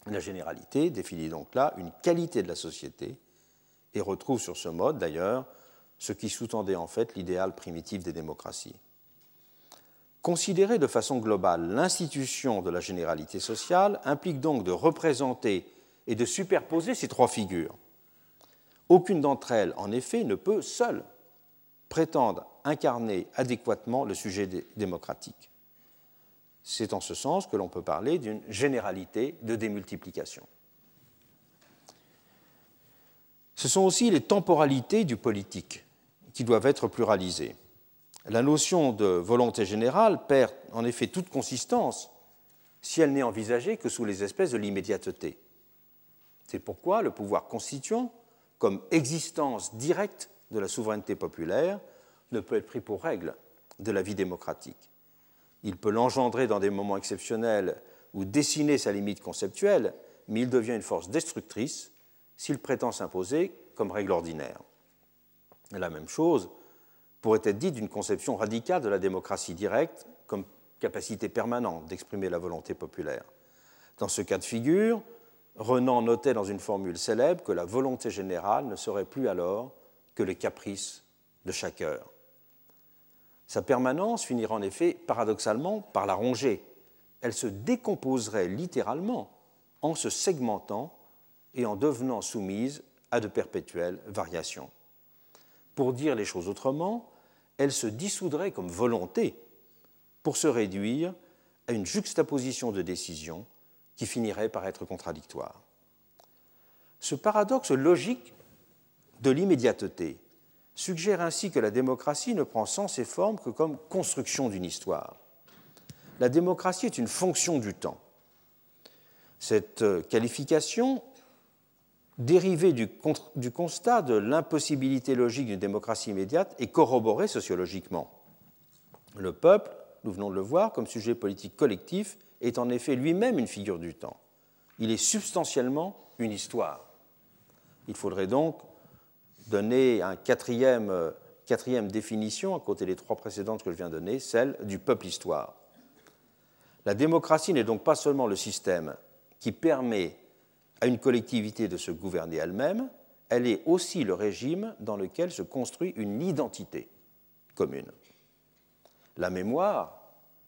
La généralité définit donc là une qualité de la société et retrouve sur ce mode, d'ailleurs, ce qui sous-tendait en fait l'idéal primitif des démocraties. Considérer de façon globale l'institution de la généralité sociale implique donc de représenter et de superposer ces trois figures aucune d'entre elles, en effet, ne peut seule prétendre incarner adéquatement le sujet démocratique. C'est en ce sens que l'on peut parler d'une généralité de démultiplication. Ce sont aussi les temporalités du politique qui doivent être pluralisées. La notion de volonté générale perd en effet toute consistance si elle n'est envisagée que sous les espèces de l'immédiateté. C'est pourquoi le pouvoir constituant comme existence directe de la souveraineté populaire ne peut être pris pour règle de la vie démocratique. Il peut l'engendrer dans des moments exceptionnels ou dessiner sa limite conceptuelle, mais il devient une force destructrice s'il prétend s'imposer comme règle ordinaire. La même chose pourrait être dite d'une conception radicale de la démocratie directe comme capacité permanente d'exprimer la volonté populaire. Dans ce cas de figure, Renan notait dans une formule célèbre que la volonté générale ne serait plus alors que les caprices de chaque heure. Sa permanence finirait en effet paradoxalement par la ronger. Elle se décomposerait littéralement en se segmentant et en devenant soumise à de perpétuelles variations. Pour dire les choses autrement, elle se dissoudrait comme volonté pour se réduire à une juxtaposition de décisions qui finirait par être contradictoire. Ce paradoxe logique de l'immédiateté suggère ainsi que la démocratie ne prend sens et forme que comme construction d'une histoire. La démocratie est une fonction du temps. Cette qualification, dérivée du, constat de l'impossibilité logique d'une démocratie immédiate, est corroborée sociologiquement. Le peuple, nous venons de le voir, comme sujet politique collectif, est en effet lui-même une figure du temps. Il est substantiellement une histoire. Il faudrait donc donner une quatrième, quatrième définition, à côté des trois précédentes que je viens de donner, celle du peuple-histoire. La démocratie n'est donc pas seulement le système qui permet à une collectivité de se gouverner elle-même, elle est aussi le régime dans lequel se construit une identité commune. La mémoire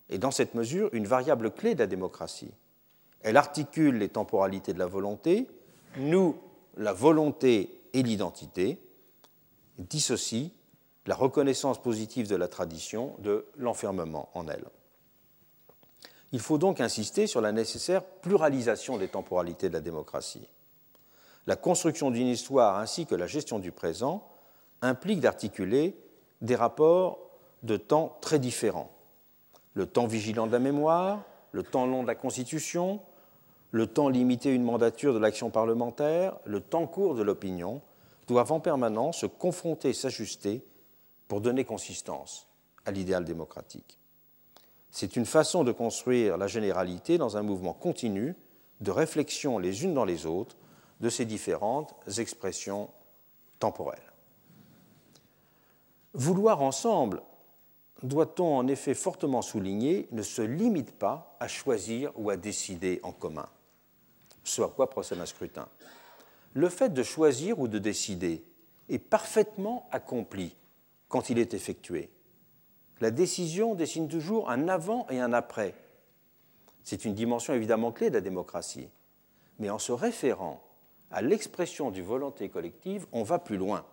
est dans cette mesure une variable clé de la démocratie. Elle articule les temporalités de la volonté, nous la volonté et l'identité, dissocie la reconnaissance positive de la tradition de l'enfermement en elle. Il faut donc insister sur la nécessaire pluralisation des temporalités de la démocratie. La construction d'une histoire ainsi que la gestion du présent implique d'articuler des rapports de temps très différents. Le temps vigilant de la mémoire, le temps long de la Constitution, le temps limité une mandature de l'action parlementaire, le temps court de l'opinion, doivent en permanence se confronter et s'ajuster pour donner consistance à l'idéal démocratique. C'est une façon de construire la généralité dans un mouvement continu de réflexion les unes dans les autres de ces différentes expressions temporelles. Vouloir ensemble, doit-on en effet fortement souligner, ne se limite pas à choisir ou à décider en commun ce à quoi procède un scrutin. Le fait de choisir ou de décider est parfaitement accompli quand il est effectué. La décision dessine toujours un avant et un après. C'est une dimension évidemment clé de la démocratie. Mais en se référant à l'expression du volonté collective, on va plus loin.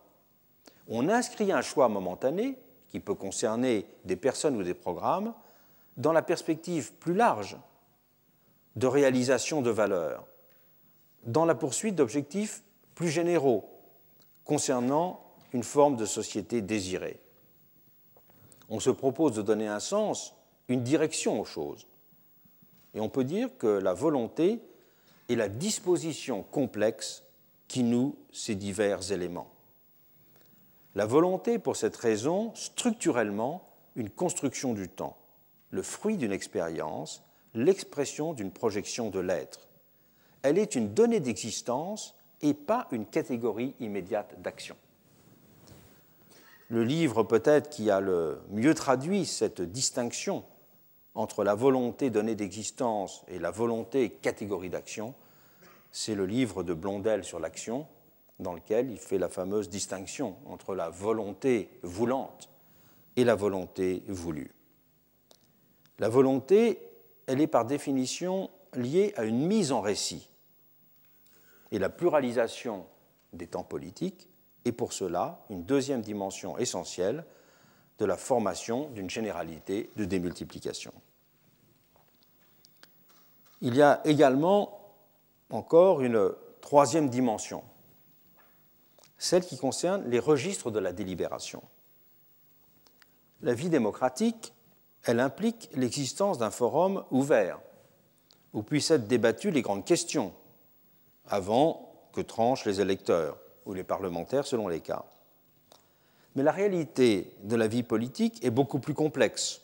On inscrit un choix momentané, qui peut concerner des personnes ou des programmes, dans la perspective plus large de réalisation de valeurs, dans la poursuite d'objectifs plus généraux concernant une forme de société désirée. On se propose de donner un sens, une direction aux choses. Et on peut dire que la volonté est la disposition complexe qui noue ces divers éléments. La volonté, pour cette raison, structurellement, une construction du temps, le fruit d'une expérience, l'expression d'une projection de l'être elle est une donnée d'existence et pas une catégorie immédiate d'action. Le livre peut-être qui a le mieux traduit cette distinction entre la volonté donnée d'existence et la volonté catégorie d'action, c'est le livre de Blondel sur l'action, dans lequel il fait la fameuse distinction entre la volonté voulante et la volonté voulue. La volonté, elle est par définition liée à une mise en récit et la pluralisation des temps politiques est pour cela une deuxième dimension essentielle de la formation d'une généralité de démultiplication. Il y a également encore une troisième dimension, celle qui concerne les registres de la délibération. La vie démocratique, elle implique l'existence d'un forum ouvert où puissent être débattues les grandes questions avant que tranchent les électeurs ou les parlementaires selon les cas. Mais la réalité de la vie politique est beaucoup plus complexe.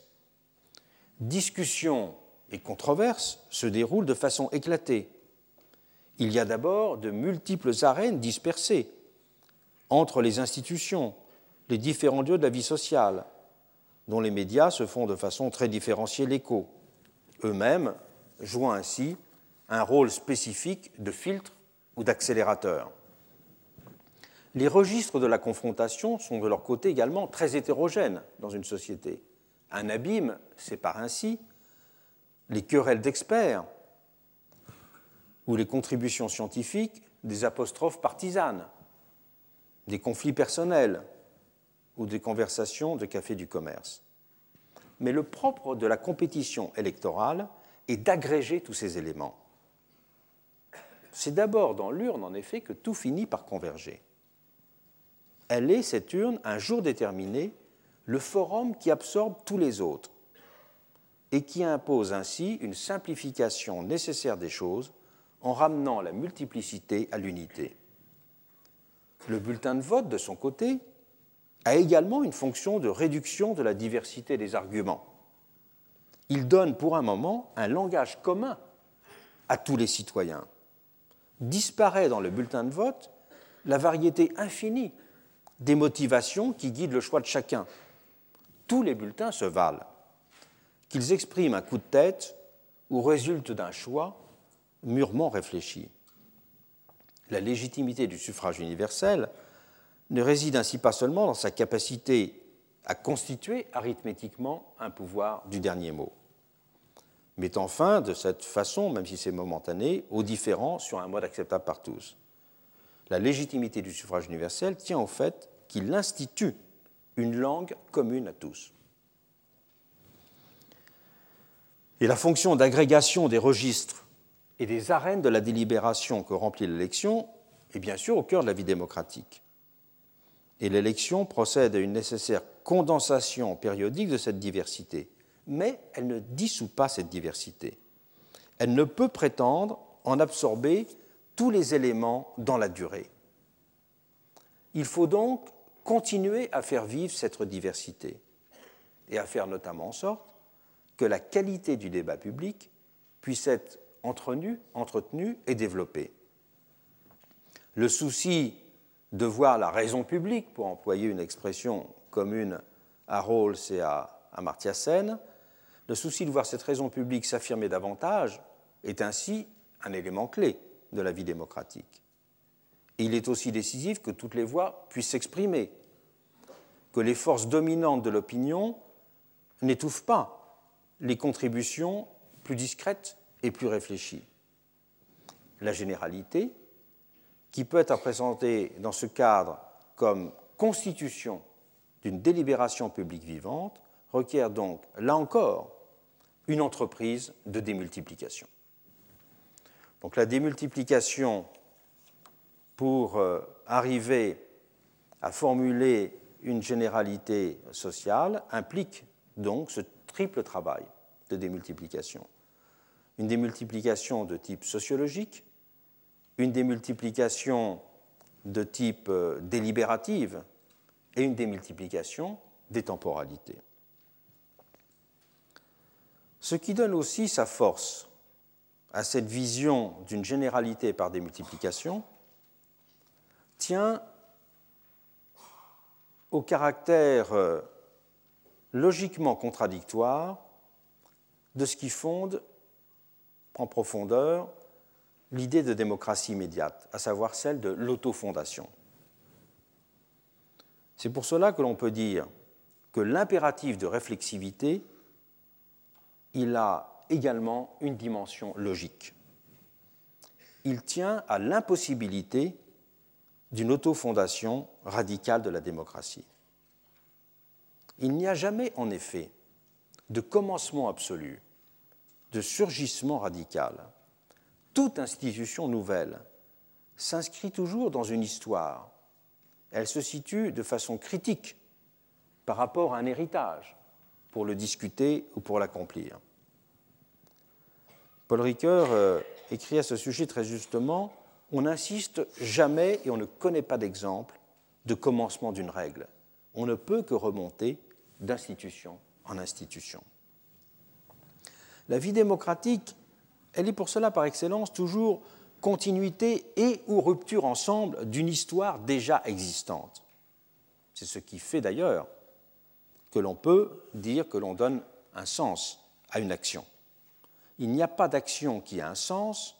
Discussions et controverses se déroulent de façon éclatée. Il y a d'abord de multiples arènes dispersées entre les institutions, les différents lieux de la vie sociale, dont les médias se font de façon très différenciée l'écho, eux-mêmes jouant ainsi un rôle spécifique de filtre ou d'accélérateur. Les registres de la confrontation sont de leur côté également très hétérogènes dans une société. Un abîme sépare ainsi les querelles d'experts ou les contributions scientifiques des apostrophes partisanes des conflits personnels ou des conversations de café du commerce. Mais le propre de la compétition électorale est d'agréger tous ces éléments. C'est d'abord dans l'urne, en effet, que tout finit par converger. Elle est, cette urne, un jour déterminé, le forum qui absorbe tous les autres et qui impose ainsi une simplification nécessaire des choses en ramenant la multiplicité à l'unité. Le bulletin de vote, de son côté, a également une fonction de réduction de la diversité des arguments. Il donne pour un moment un langage commun à tous les citoyens. Disparaît dans le bulletin de vote la variété infinie des motivations qui guident le choix de chacun. Tous les bulletins se valent, qu'ils expriment un coup de tête ou résultent d'un choix mûrement réfléchi. La légitimité du suffrage universel ne réside ainsi pas seulement dans sa capacité à constituer arithmétiquement un pouvoir du dernier mot, mettant fin de cette façon, même si c'est momentané, aux différends sur un mode acceptable par tous. La légitimité du suffrage universel tient au fait qu'il institue une langue commune à tous. Et la fonction d'agrégation des registres et des arènes de la délibération que remplit l'élection est bien sûr au cœur de la vie démocratique. Et l'élection procède à une nécessaire condensation périodique de cette diversité, mais elle ne dissout pas cette diversité. Elle ne peut prétendre en absorber tous les éléments dans la durée. Il faut donc continuer à faire vivre cette diversité et à faire notamment en sorte que la qualité du débat public puisse être entretenue, entretenu et développée. Le souci de voir la raison publique, pour employer une expression commune à Rawls et à Amartya Sen, le souci de voir cette raison publique s'affirmer davantage est ainsi un élément clé de la vie démocratique. Il est aussi décisif que toutes les voix puissent s'exprimer, que les forces dominantes de l'opinion n'étouffent pas les contributions plus discrètes et plus réfléchies. La généralité, qui peut être présentée dans ce cadre comme constitution d'une délibération publique vivante, requiert donc, là encore, une entreprise de démultiplication. Donc la démultiplication pour euh, arriver à formuler une généralité sociale implique donc ce triple travail de démultiplication. Une démultiplication de type sociologique, une démultiplication de type euh, délibérative et une démultiplication des temporalités. Ce qui donne aussi sa force à cette vision d'une généralité par démultiplication, tient au caractère euh, logiquement contradictoire de ce qui fonde en profondeur l'idée de démocratie immédiate, à savoir celle de l'autofondation. C'est pour cela que l'on peut dire que l'impératif de réflexivité, il a également une dimension logique. Il tient à l'impossibilité d'une autofondation radicale de la démocratie. Il n'y a jamais, en effet, de commencement absolu, de surgissement radical. Toute institution nouvelle s'inscrit toujours dans une histoire. Elle se situe de façon critique par rapport à un héritage pour le discuter ou pour l'accomplir. Paul Ricoeur euh, écrit à ce sujet très justement on n'insiste jamais et on ne connaît pas d'exemple de commencement d'une règle. On ne peut que remonter d'institution en institution. La vie démocratique, elle est pour cela par excellence toujours continuité et ou rupture ensemble d'une histoire déjà existante. C'est ce qui fait d'ailleurs que l'on peut dire que l'on donne un sens à une action. Il n'y a pas d'action qui a un sens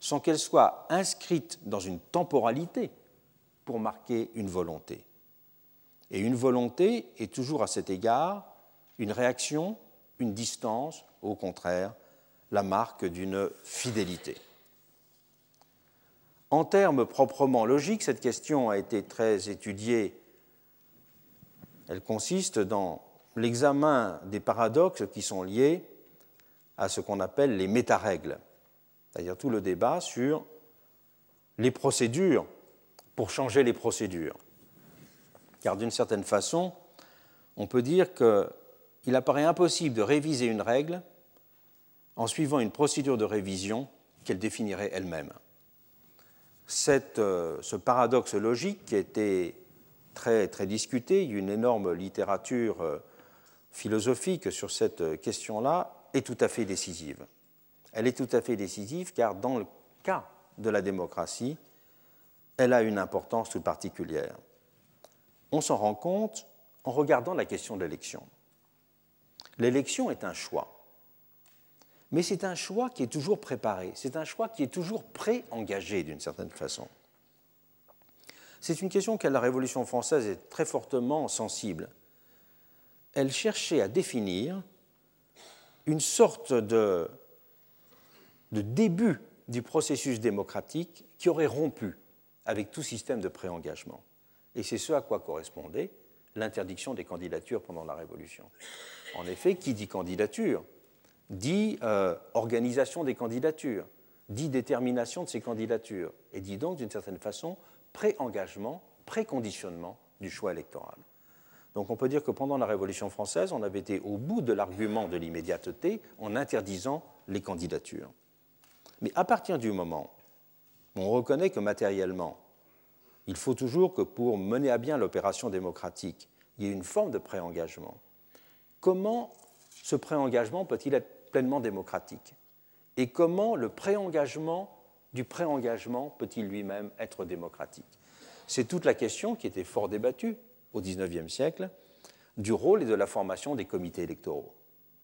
sans qu'elle soit inscrite dans une temporalité pour marquer une volonté. Et une volonté est toujours à cet égard une réaction, une distance, au contraire, la marque d'une fidélité. En termes proprement logiques, cette question a été très étudiée. Elle consiste dans l'examen des paradoxes qui sont liés à ce qu'on appelle les métarègles, c'est-à-dire tout le débat sur les procédures pour changer les procédures. Car d'une certaine façon, on peut dire qu'il apparaît impossible de réviser une règle en suivant une procédure de révision qu'elle définirait elle-même. Euh, ce paradoxe logique qui a été très, très discuté, il y a une énorme littérature euh, philosophique sur cette question-là, est tout à fait décisive. Elle est tout à fait décisive car dans le cas de la démocratie, elle a une importance toute particulière. On s'en rend compte en regardant la question de l'élection. L'élection est un choix, mais c'est un choix qui est toujours préparé, c'est un choix qui est toujours pré-engagé d'une certaine façon. C'est une question que la Révolution française est très fortement sensible. Elle cherchait à définir une sorte de, début du processus démocratique qui aurait rompu avec tout système de pré-engagement. Et c'est ce à quoi correspondait l'interdiction des candidatures pendant la Révolution. En effet, qui dit candidature dit euh, organisation des candidatures, dit détermination de ces candidatures, et dit donc d'une certaine façon pré-engagement, pré-conditionnement du choix électoral. Donc on peut dire que pendant la Révolution française, on avait été au bout de l'argument de l'immédiateté en interdisant les candidatures. Mais à partir du moment où on reconnaît que matériellement, il faut toujours que pour mener à bien l'opération démocratique, il y ait une forme de pré-engagement, comment ce pré-engagement peut-il être pleinement démocratique? Et comment le pré-engagement du pré-engagement peut-il lui-même être démocratique? C'est toute la question qui était fort débattue au XIXe siècle du rôle et de la formation des comités électoraux.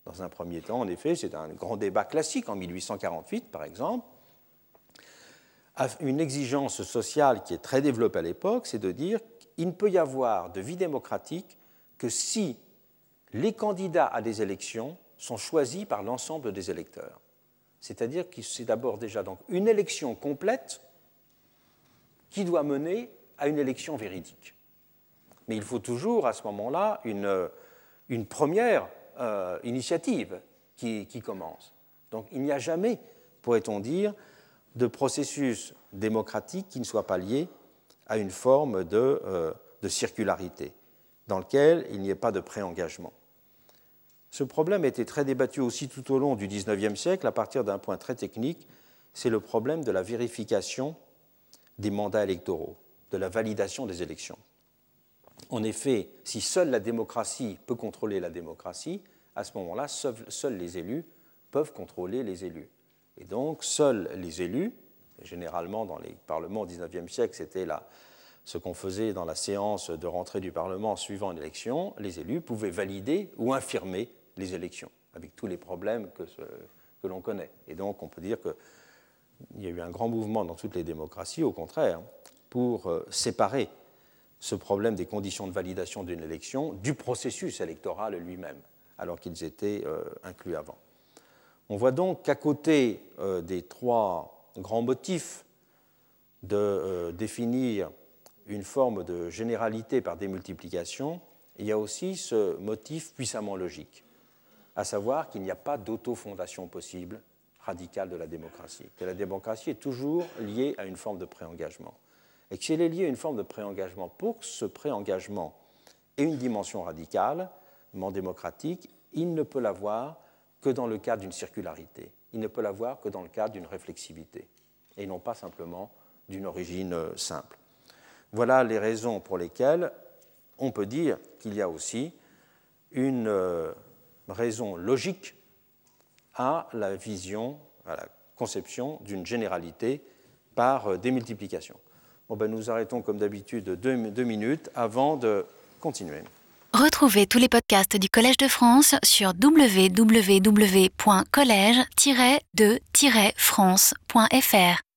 Dans un premier temps, en effet, c'est un grand débat classique en 1848, par exemple. Une exigence sociale qui est très développée à l'époque, c'est de dire qu'il ne peut y avoir de vie démocratique que si les candidats à des élections sont choisis par l'ensemble des électeurs. C'est-à-dire que c'est d'abord déjà donc une élection complète qui doit mener à une élection véridique. Mais il faut toujours à ce moment-là une, une première euh, initiative qui, commence. Donc il n'y a jamais, pourrait-on dire, de processus démocratique qui ne soit pas lié à une forme de, euh, de circularité, dans lequel il n'y ait pas de pré-engagement. Ce problème a été très débattu aussi tout au long du XIXe siècle à partir d'un point très technique, c'est le problème de la vérification des mandats électoraux, de la validation des élections. En effet, si seule la démocratie peut contrôler la démocratie, à ce moment-là, seuls, les élus peuvent contrôler les élus. Et donc, seuls les élus, généralement dans les parlements au XIXe siècle, c'était ce qu'on faisait dans la séance de rentrée du Parlement suivant une élection, les élus pouvaient valider ou infirmer les élections, avec tous les problèmes que, l'on connaît. Et donc, on peut dire qu'il y a eu un grand mouvement dans toutes les démocraties, au contraire, pour euh, séparer ce problème des conditions de validation d'une élection du processus électoral lui-même, alors qu'ils étaient euh, inclus avant. On voit donc qu'à côté euh, des trois grands motifs de euh, définir une forme de généralité par démultiplication, il y a aussi ce motif puissamment logique, à savoir qu'il n'y a pas d'autofondation possible radicale de la démocratie, que la démocratie est toujours liée à une forme de préengagement et elle est liée à une forme de préengagement, pour que ce préengagement ait une dimension radicalement démocratique, il ne peut l'avoir que dans le cadre d'une circularité. Il ne peut l'avoir que dans le cadre d'une réflexivité, et non pas simplement d'une origine euh, simple. Voilà les raisons pour lesquelles on peut dire qu'il y a aussi une euh, raison logique à la vision, à la conception d'une généralité par euh, démultiplication. Bon, ben, nous arrêtons comme d'habitude deux, minutes avant de continuer. Retrouvez tous les podcasts du Collège de France sur www.collège-de-france.fr.